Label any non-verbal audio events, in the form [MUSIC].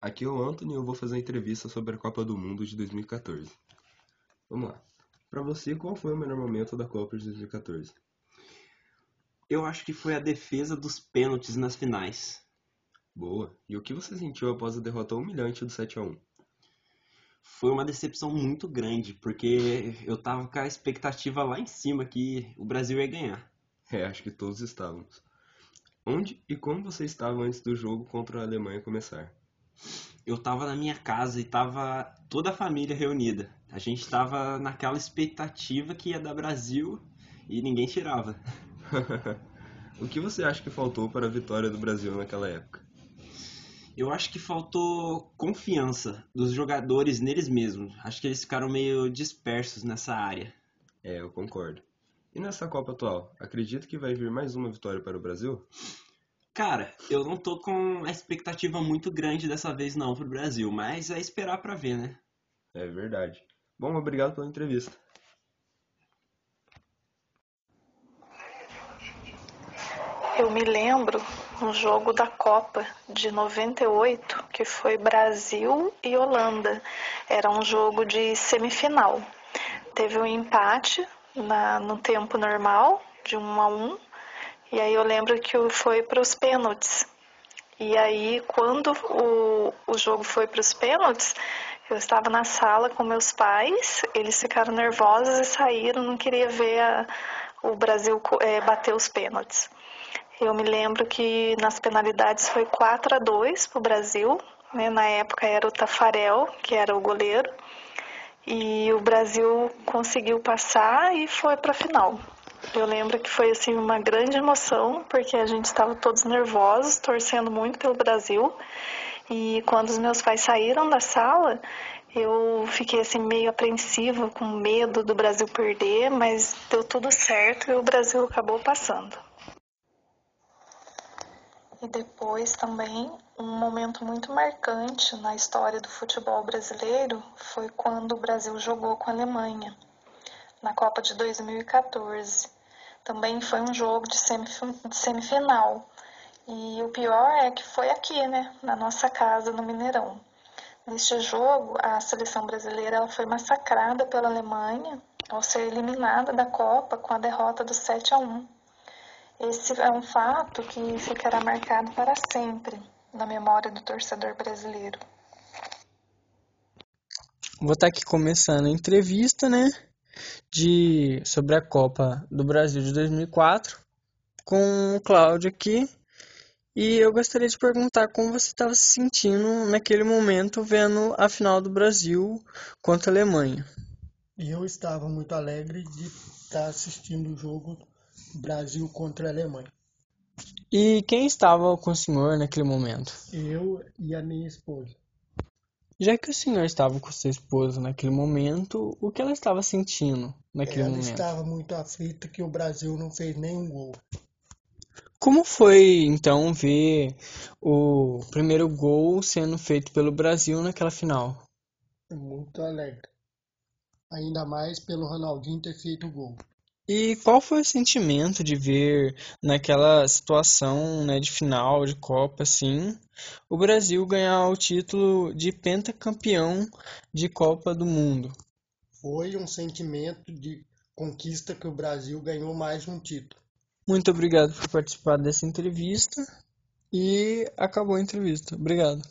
Aqui é o Anthony e eu vou fazer uma entrevista sobre a Copa do Mundo de 2014. Vamos lá. Para você, qual foi o melhor momento da Copa de 2014? Eu acho que foi a defesa dos pênaltis nas finais. Boa. E o que você sentiu após a derrota humilhante do 7 a 1? Foi uma decepção muito grande, porque eu tava com a expectativa lá em cima que o Brasil ia ganhar. É, acho que todos estávamos. Onde e como você estava antes do jogo contra a Alemanha começar? Eu tava na minha casa e tava toda a família reunida. A gente tava naquela expectativa que ia dar Brasil e ninguém tirava. [LAUGHS] o que você acha que faltou para a vitória do Brasil naquela época? Eu acho que faltou confiança dos jogadores neles mesmos. Acho que eles ficaram meio dispersos nessa área. É, eu concordo. E nessa Copa atual, acredita que vai vir mais uma vitória para o Brasil? Cara, eu não tô com a expectativa muito grande dessa vez não pro Brasil, mas é esperar para ver, né? É verdade. Bom, obrigado pela entrevista. Eu me lembro um jogo da Copa de 98, que foi Brasil e Holanda. Era um jogo de semifinal. Teve um empate na, no tempo normal, de 1 um a 1, um, e aí eu lembro que foi para os pênaltis. E aí, quando o, o jogo foi para os pênaltis, eu estava na sala com meus pais, eles ficaram nervosos e saíram, não queria ver a, o Brasil é, bater os pênaltis. Eu me lembro que nas penalidades foi 4 a 2 para o Brasil. Né? Na época era o Tafarel, que era o goleiro. E o Brasil conseguiu passar e foi para a final. Eu lembro que foi assim uma grande emoção, porque a gente estava todos nervosos, torcendo muito pelo Brasil. E quando os meus pais saíram da sala, eu fiquei assim meio apreensiva, com medo do Brasil perder, mas deu tudo certo e o Brasil acabou passando. E depois também um momento muito marcante na história do futebol brasileiro foi quando o Brasil jogou com a Alemanha na Copa de 2014. Também foi um jogo de, semifinal. E o pior é que foi aqui, né, na nossa casa, no Mineirão. Neste jogo, a seleção brasileira foi massacrada pela Alemanha ao ser eliminada da Copa com a derrota do 7 a 1. Esse é um fato que ficará marcado para sempre na memória do torcedor brasileiro. Vou estar aqui começando a entrevista, né, de sobre a Copa do Brasil de 2004 com o Cláudio aqui. E eu gostaria de perguntar como você estava se sentindo naquele momento vendo a final do Brasil contra a Alemanha. Eu estava muito alegre de estar assistindo o jogo Brasil contra a Alemanha. E quem estava com o senhor naquele momento? Eu e a minha esposa. Já que o senhor estava com sua esposa naquele momento, o que ela estava sentindo naquele ela momento? Ela estava muito aflita que o Brasil não fez nenhum gol. Como foi então ver o primeiro gol sendo feito pelo Brasil naquela final? Muito alegre. Ainda mais pelo Ronaldinho ter feito o gol. E qual foi o sentimento de ver naquela situação né, de final de Copa assim, o Brasil ganhar o título de pentacampeão de Copa do Mundo? Foi um sentimento de conquista que o Brasil ganhou mais um título. Muito obrigado por participar dessa entrevista e acabou a entrevista. Obrigado.